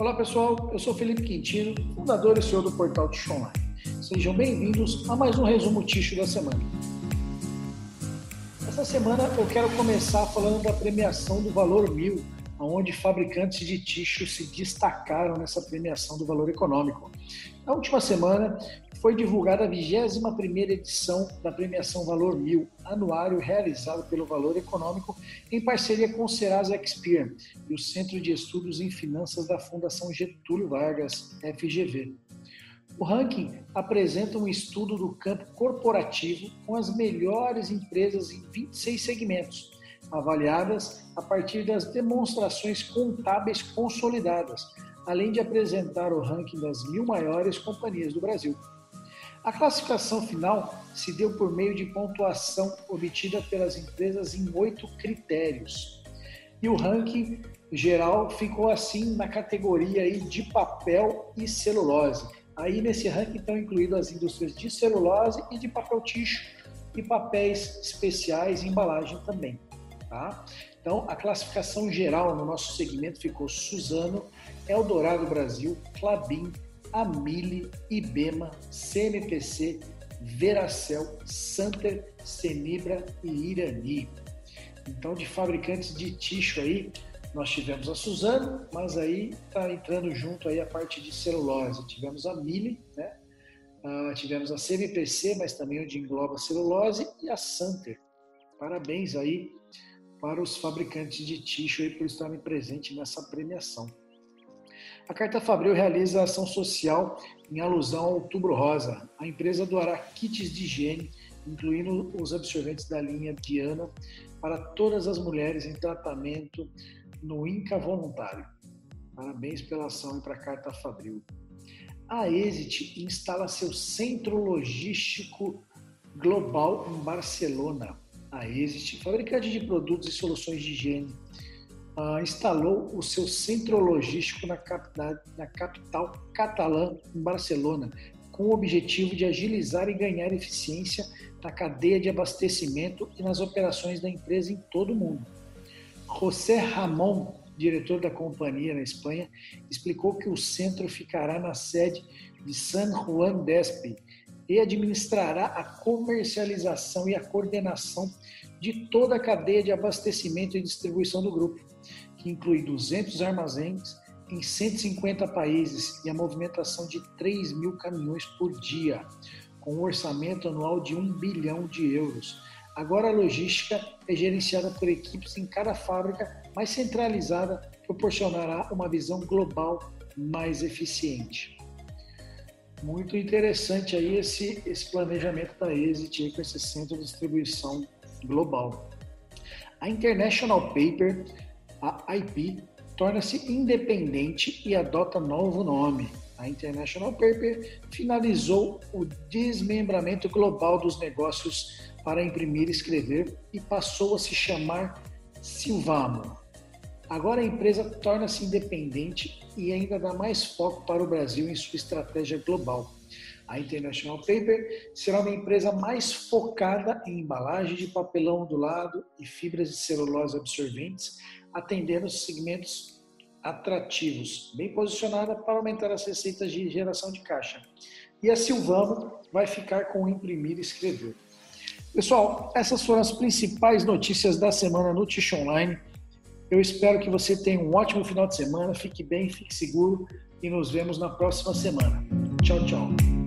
Olá pessoal, eu sou Felipe Quintino, fundador e CEO do portal Ticho Online. Sejam bem-vindos a mais um resumo Ticho da semana. Essa semana eu quero começar falando da premiação do Valor Mil, onde fabricantes de ticho se destacaram nessa premiação do valor econômico. Na última semana, foi divulgada a 21ª edição da premiação Valor Mil, anuário realizado pelo Valor Econômico em parceria com o Serasa Experian e o Centro de Estudos em Finanças da Fundação Getúlio Vargas, FGV. O ranking apresenta um estudo do campo corporativo com as melhores empresas em 26 segmentos, avaliadas a partir das demonstrações contábeis consolidadas, além de apresentar o ranking das mil maiores companhias do Brasil. A classificação final se deu por meio de pontuação obtida pelas empresas em oito critérios. E o ranking geral ficou assim na categoria aí de papel e celulose. Aí nesse ranking estão incluídas as indústrias de celulose e de papel ticho e papéis especiais e embalagem também. Tá? Então, a classificação geral no nosso segmento ficou Suzano, Eldorado Brasil, Clabin, Amili, Ibema, CMPC, Veracel, Santer, Senibra e Irani. Então, de fabricantes de ticho aí, nós tivemos a Suzano, mas aí está entrando junto aí a parte de celulose. Tivemos a Mili, né? Uh, tivemos a CMPC, mas também onde engloba a celulose, e a Santer. Parabéns aí para os fabricantes de ticho aí por estarem presentes nessa premiação. A Carta Fabril realiza ação social em alusão ao Outubro Rosa. A empresa doará kits de higiene, incluindo os absorventes da linha Diana, para todas as mulheres em tratamento no INCA voluntário. Parabéns pela ação e para a Carta Fabril. A Exit instala seu centro logístico global em Barcelona. A Exit, fabricante de produtos e soluções de higiene, uh, instalou o seu centro logístico na capital, na capital catalã, em Barcelona, com o objetivo de agilizar e ganhar eficiência na cadeia de abastecimento e nas operações da empresa em todo o mundo. José Ramón, diretor da companhia na Espanha, explicou que o centro ficará na sede de San Juan Despe e administrará a comercialização e a coordenação de toda a cadeia de abastecimento e distribuição do grupo, que inclui 200 armazéns em 150 países e a movimentação de 3 mil caminhões por dia, com um orçamento anual de 1 bilhão de euros. Agora a logística é gerenciada por equipes em cada fábrica, mais centralizada, proporcionará uma visão global mais eficiente. Muito interessante aí esse, esse planejamento da Exit com esse centro de distribuição global. A International Paper a IP torna-se independente e adota novo nome. A International Paper finalizou o desmembramento global dos negócios para imprimir e escrever e passou a se chamar Silvamo. Agora a empresa torna-se independente e ainda dá mais foco para o Brasil em sua estratégia global. A International Paper será uma empresa mais focada em embalagem de papelão do lado e fibras de celulose absorventes, atendendo segmentos atrativos, bem posicionada para aumentar as receitas de geração de caixa. E a Silvano vai ficar com imprimir e escrever. Pessoal, essas foram as principais notícias da semana no Tish Online. Eu espero que você tenha um ótimo final de semana, fique bem, fique seguro e nos vemos na próxima semana. Tchau, tchau.